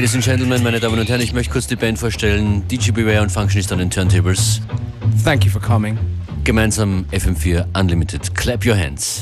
Ladies and Gentlemen, meine Damen und Herren, ich möchte kurz die Band vorstellen. DJ Beware und Functionist an den Turntables. Thank you for coming. Gemeinsam FM4 Unlimited. Clap your hands.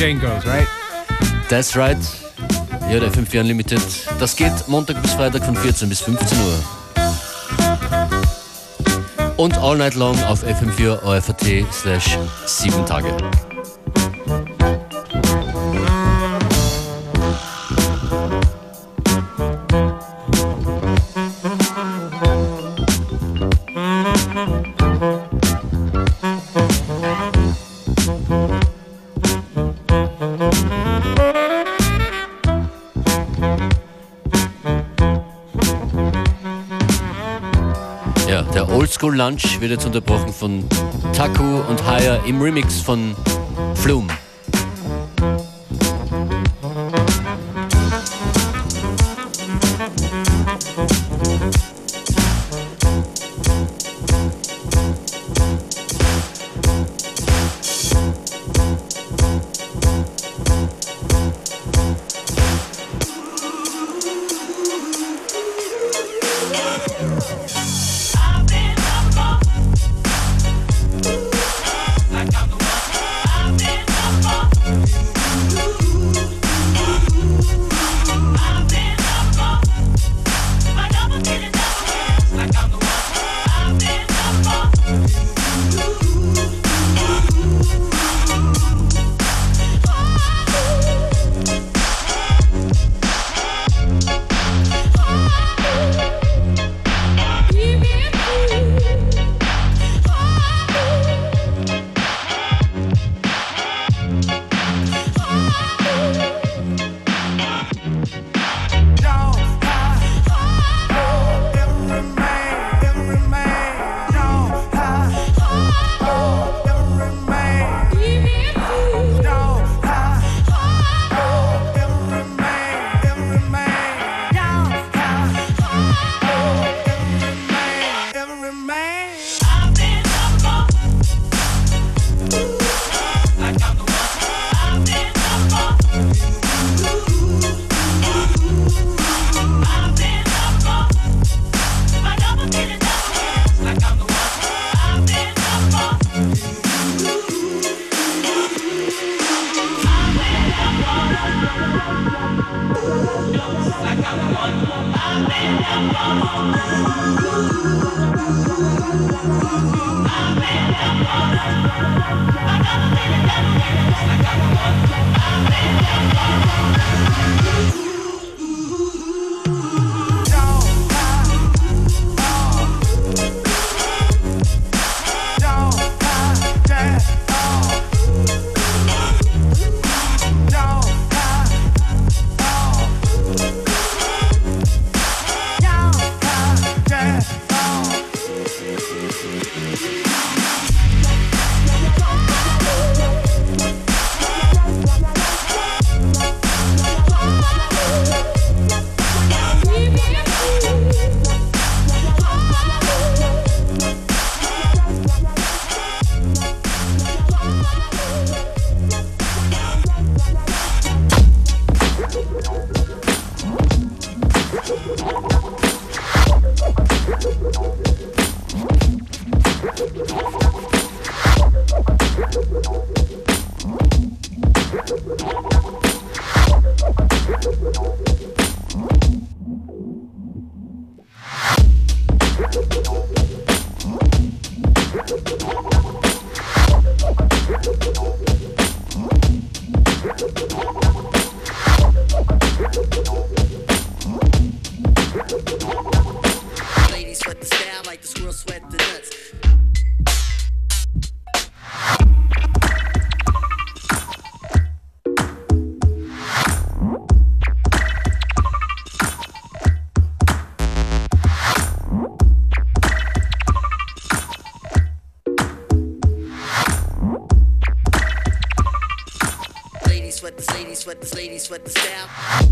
Jane goes, right? That's right. Ja, der FM4 Unlimited. Das geht Montag bis Freitag von 14 bis 15 Uhr. Und All Night Long auf FM4 OFAT slash 7 Tage. Lunch wird jetzt unterbrochen von Taku und Haya im Remix von Flume. sweat this, ladies, sweat this staff.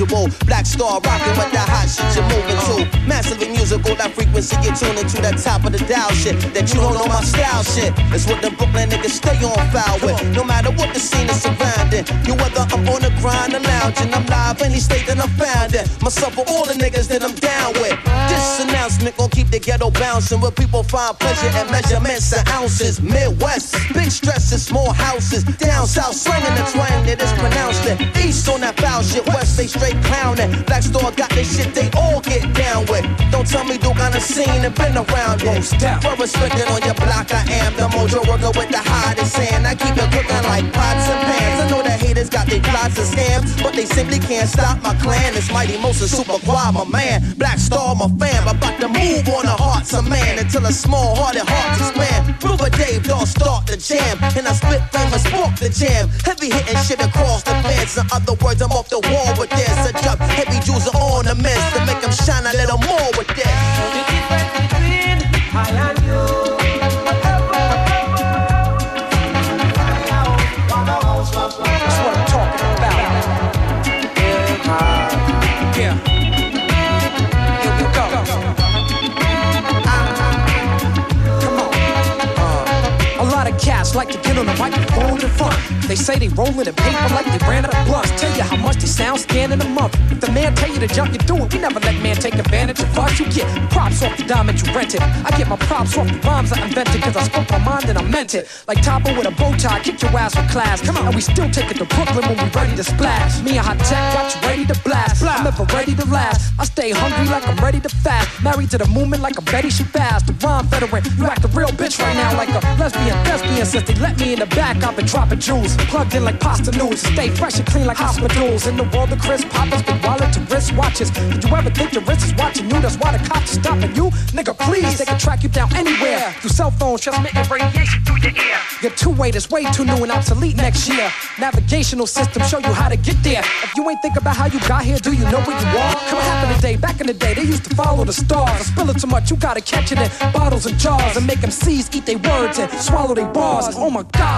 And unusual. Black star rocking with that hot shit you're moving to. Massively musical, that frequency you're tuning to that top of the dial shit. That you don't know my style shit. It's what the Brooklyn niggas stay on foul with. No matter what the scene is surrounding. You whether I'm on the grind or lounging, I'm live any state that I'm found in. Myself for all the niggas that I'm down with. This announcement gon' keep the ghetto bouncing where people find pleasure and measurements and ounces. Midwest, big stresses, small houses. Down south, slinging the twang that is pronounced it. East on that foul shit, west they straight clowning. Black Star got this shit they all get down with. Don't tell me Duke on the scene and been around it. For respected on your block, I am the mojo worker with the hottest hand. I keep it cooking like pots and pans. I know the haters got their plots and scams, but they simply can't stop my clan. It's Mighty Mosa Super Quad, my man. Black Star, my fam. About to move on the hearts of man until a small hearted heart hearts expand. Brother Dave, don't start the jam. And I spit famous, spark the jam. Heavy hitting shit across the fence. In other words, I'm off the wall with this. A drop heavy jewels are ornaments to make them shine a little more with this. The between I and you. Like to get on the microphone in front. They say they rollin' in paper like they ran out of blunts. Tell you how much they sound scan in a month. If the man tell you to jump, you do it. We never let man take advantage of us. You get props off the diamond you rented. I get my props off the rhymes I invented. Cause I spoke my mind and I meant it. Like Topo with a bow tie, kick your ass with class. Come on, and we still take it to Brooklyn when we ready to splash. Me and Hi-Tek got you ready to blast. I'm ever ready to last. I stay hungry like I'm ready to fast. Married to the movement like I'm Betty she fast. The rhyme veteran, you act a real bitch right now like a lesbian, lesbian. Since they let me in the back, I've been dropping jewels. Plugged in like pasta noodles. Stay fresh and clean like hospitals. In the world of Chris Poppers, big wallet to wrist watches. Did you ever think your wrist is watching you? That's why the cops are stopping you. Nigga, please, they can track you down anywhere. Through cell phones, transmitting radiation through your ear. Your two-way is way too new and obsolete next year. Navigational system show you how to get there. If you ain't think about how you got here, do you know where you are? Come happened today, back in the day, they used to follow the stars. I spill it too much, you gotta catch it in bottles and jars and make them seize, eat their words and swallow their bars. Oh my God.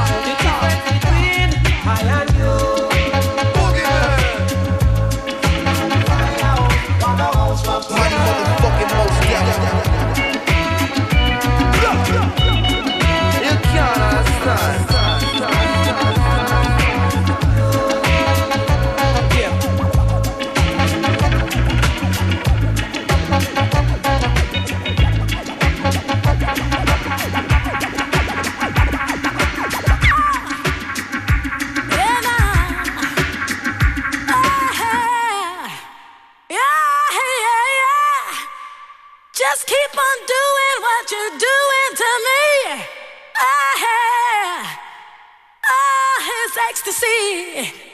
It's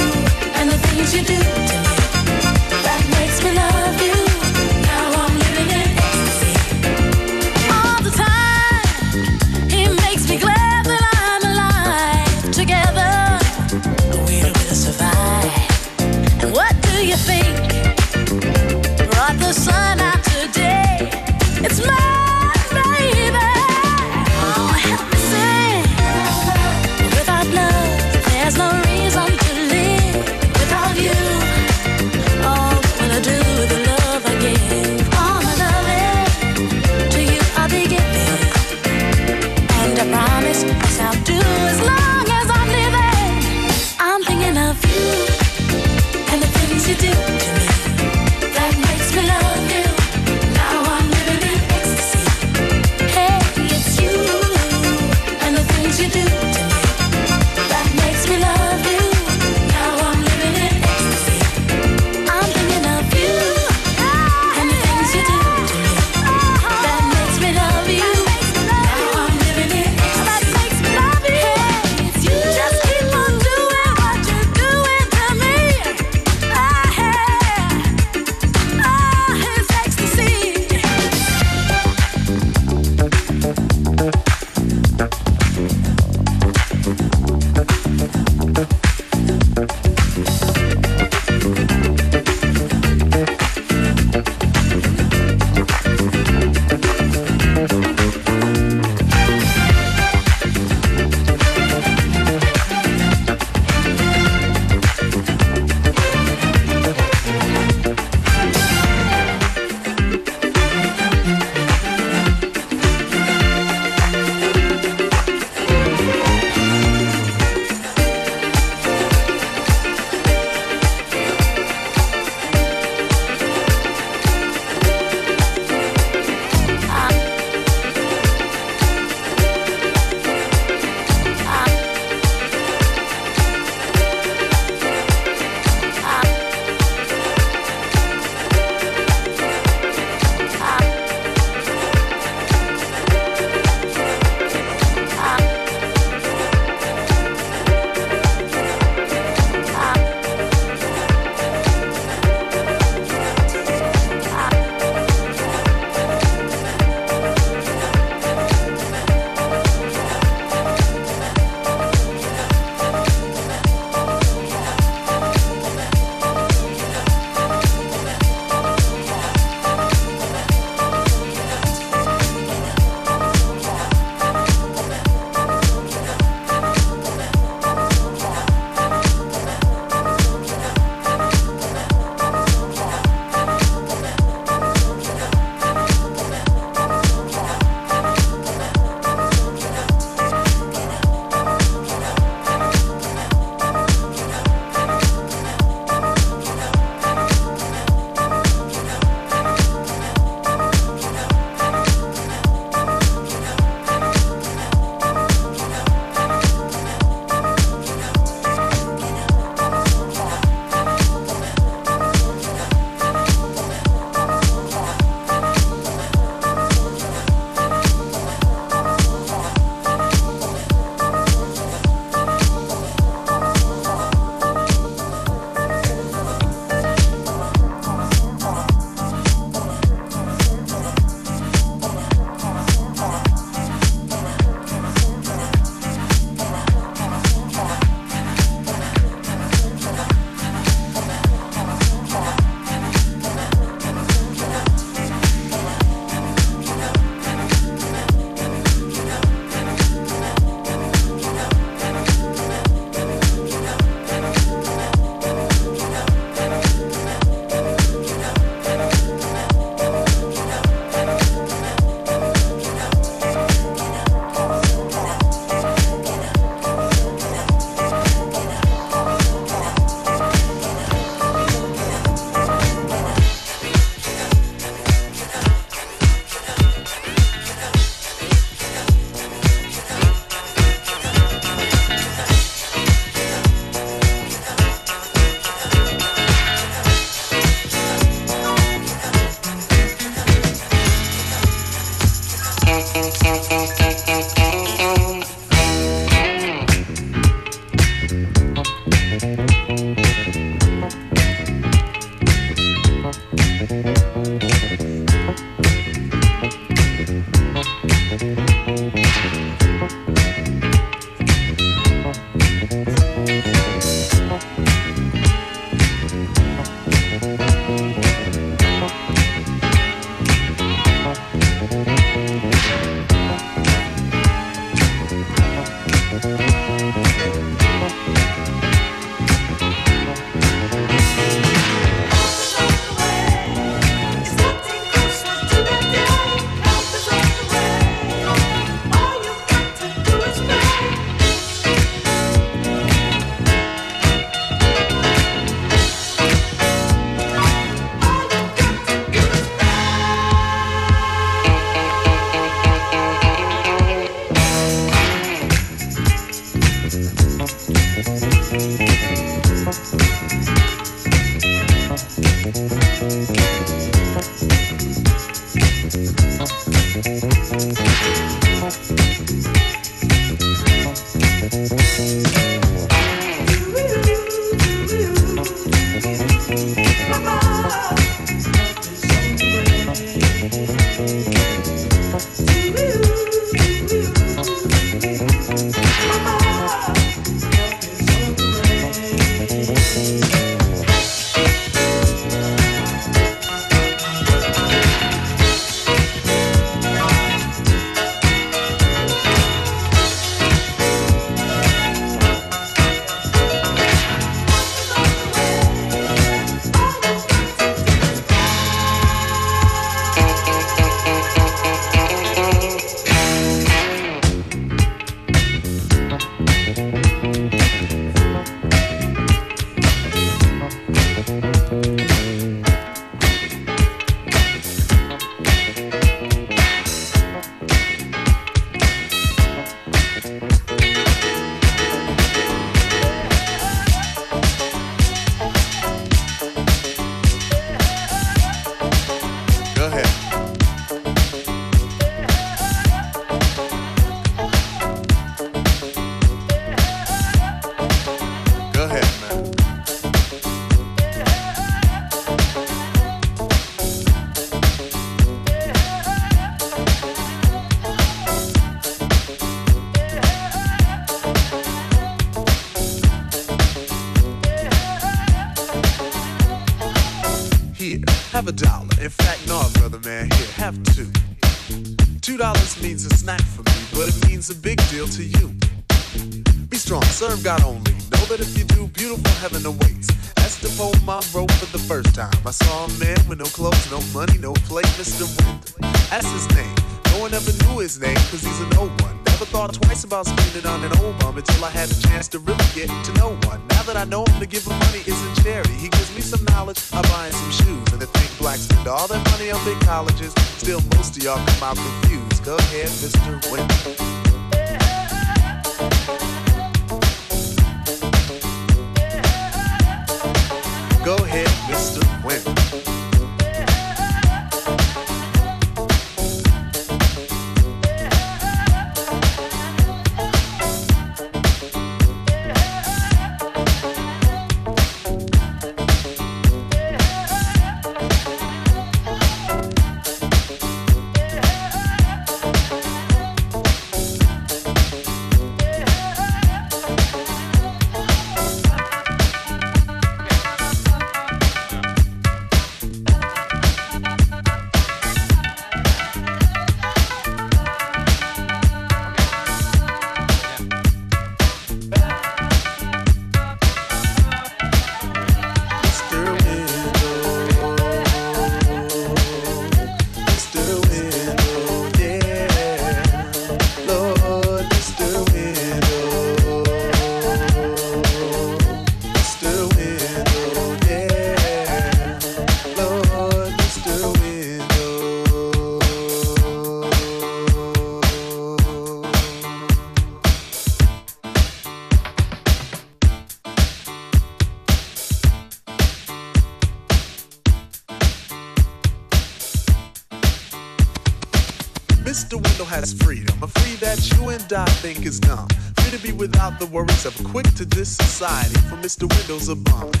the worries of quick to this society. From Mr. Windows a bum.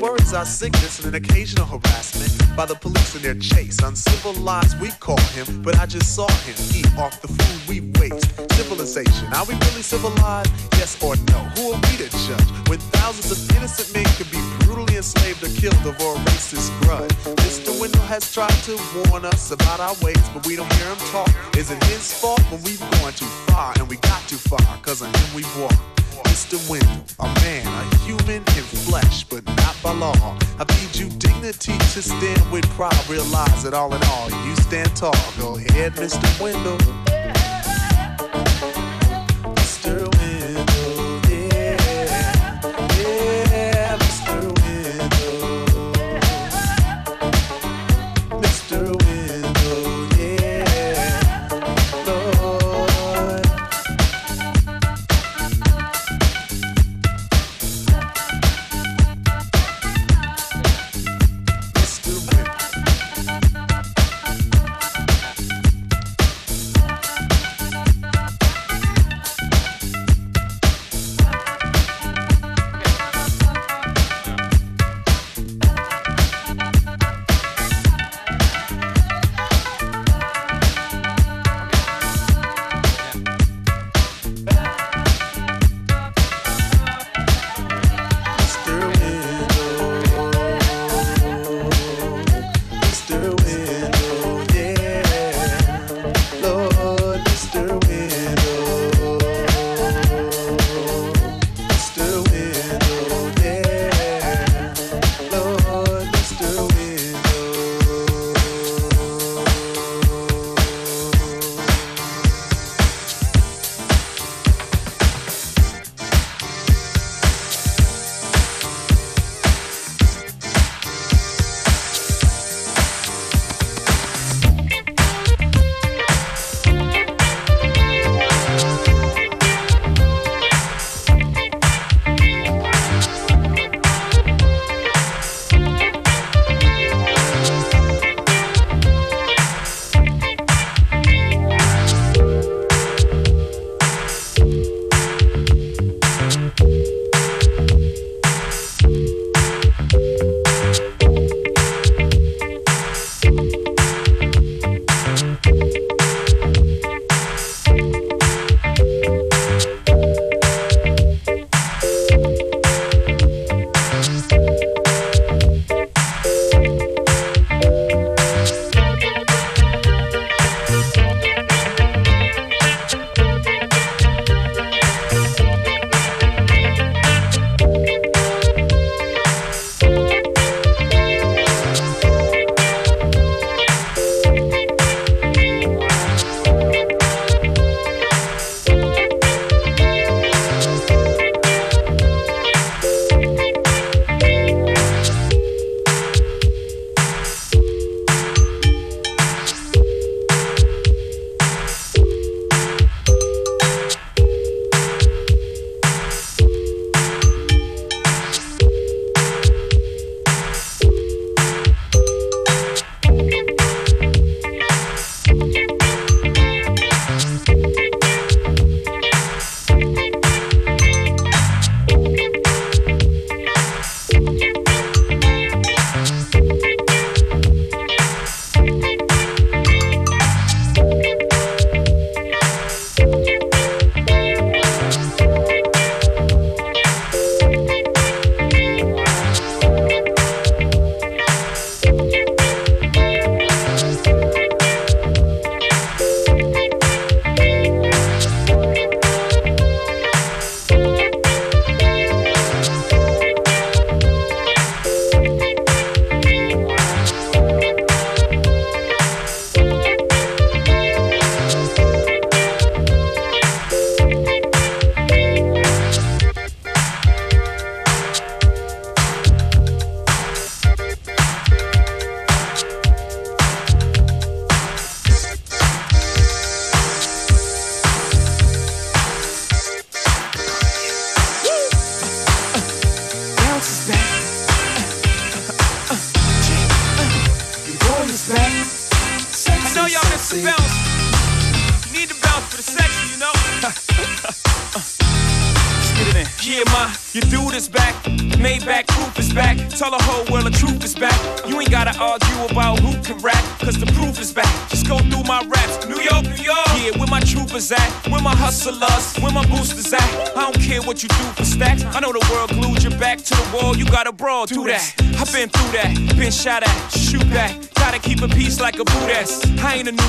Words are sickness and an occasional harassment by the police in their chase. Uncivilized, we call him, but I just saw him eat off the food we waste. Civilization, are we really civilized? Yes or no? Who are we to judge when thousands of innocent men could be brutally enslaved or killed over a racist grudge? Mr. Window has tried to warn us about our ways, but we don't hear him talk. Is it his fault when we've gone too far and we got too far? Cause of him we've walked. Mr. Wendell, a man, a human in flesh, but not by law. I feed you dignity to stand with pride. Realize that all in all, you stand tall. Go ahead, Mr. Wendell.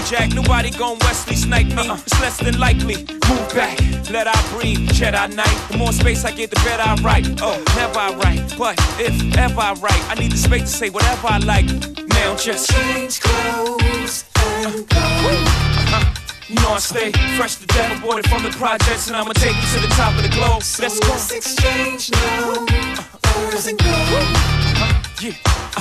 Jack. Nobody gon' Wesley snipe me. It's less than likely. Move back. Let I breathe. Jedi night. The more space I get, the better I write. Oh, never I write. But if ever I write, I need the space to say whatever I like. Now just change clothes and go. Uh-huh. You know I stay fresh to death, aborted from the projects, and I'ma take you to the top of the globe. So Let's go. let's exchange numbers and go. Yeah,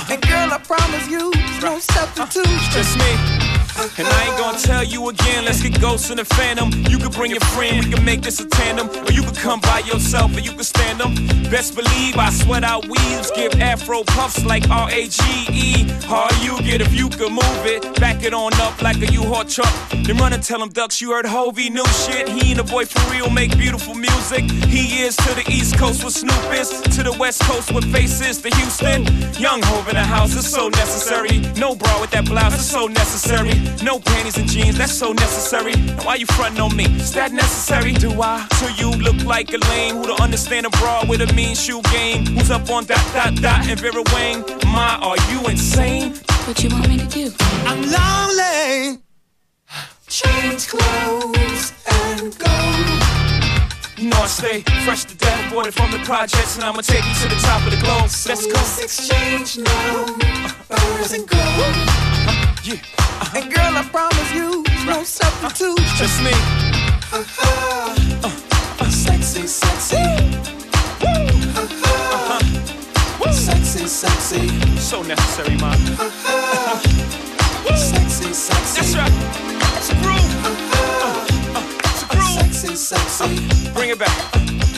And girl, I promise you, no substitute. just me. And I ain't gonna tell you again, let's get ghosts in the phantom. You can bring your friend, we can make this a tandem. Or you can come by yourself and you can stand them. Best believe I sweat out weaves, give afro puffs like R-A-G-E. How you get if you can move it, back it on up like a U-Haul truck. Then run and tell them ducks you heard Hovey new shit. He and the boy for real make beautiful music. He is to the East Coast with Snoop is, to the West Coast with faces to Houston. Young Hov in the house, is so necessary. No bra with that blouse, is so necessary. No panties and jeans, that's so necessary. Now why you frontin' on me? Is that necessary? Do I? So you look like a lame who don't understand a bra with a mean shoe game. Who's up on dot dot dot and Vera Wang? My, are you insane? What you want me to do? I'm lonely. Change clothes and go. You know I stay fresh to death, aborted from the projects, and I'ma take you to the top of the globe. So Let's go. let's exchange numbers and go. Yeah, uh-huh. And girl, I promise you, no substitute. Uh-huh. just me. Uh-huh. Sexy, sexy. Sexy, sexy. So necessary, man. Sexy, sexy. That's right. It's a groove. Uh, uh, it's a groove. Sexy, sexy. Bring it back.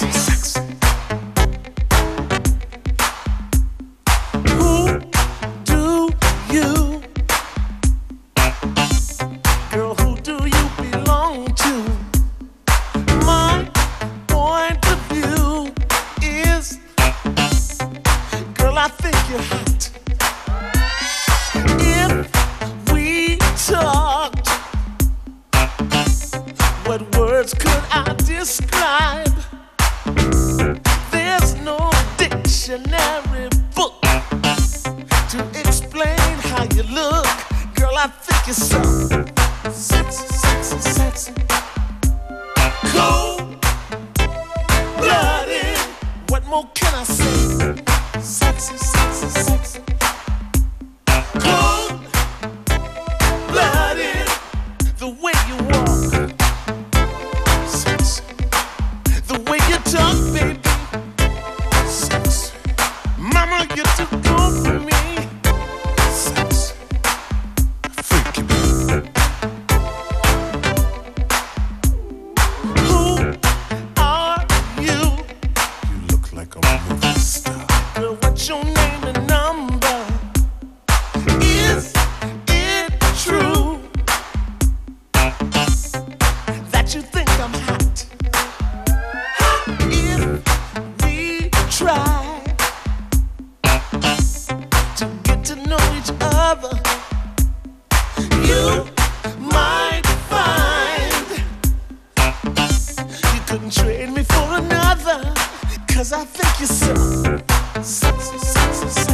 Couldn't trade me for another, cause I think you're so, so, so, so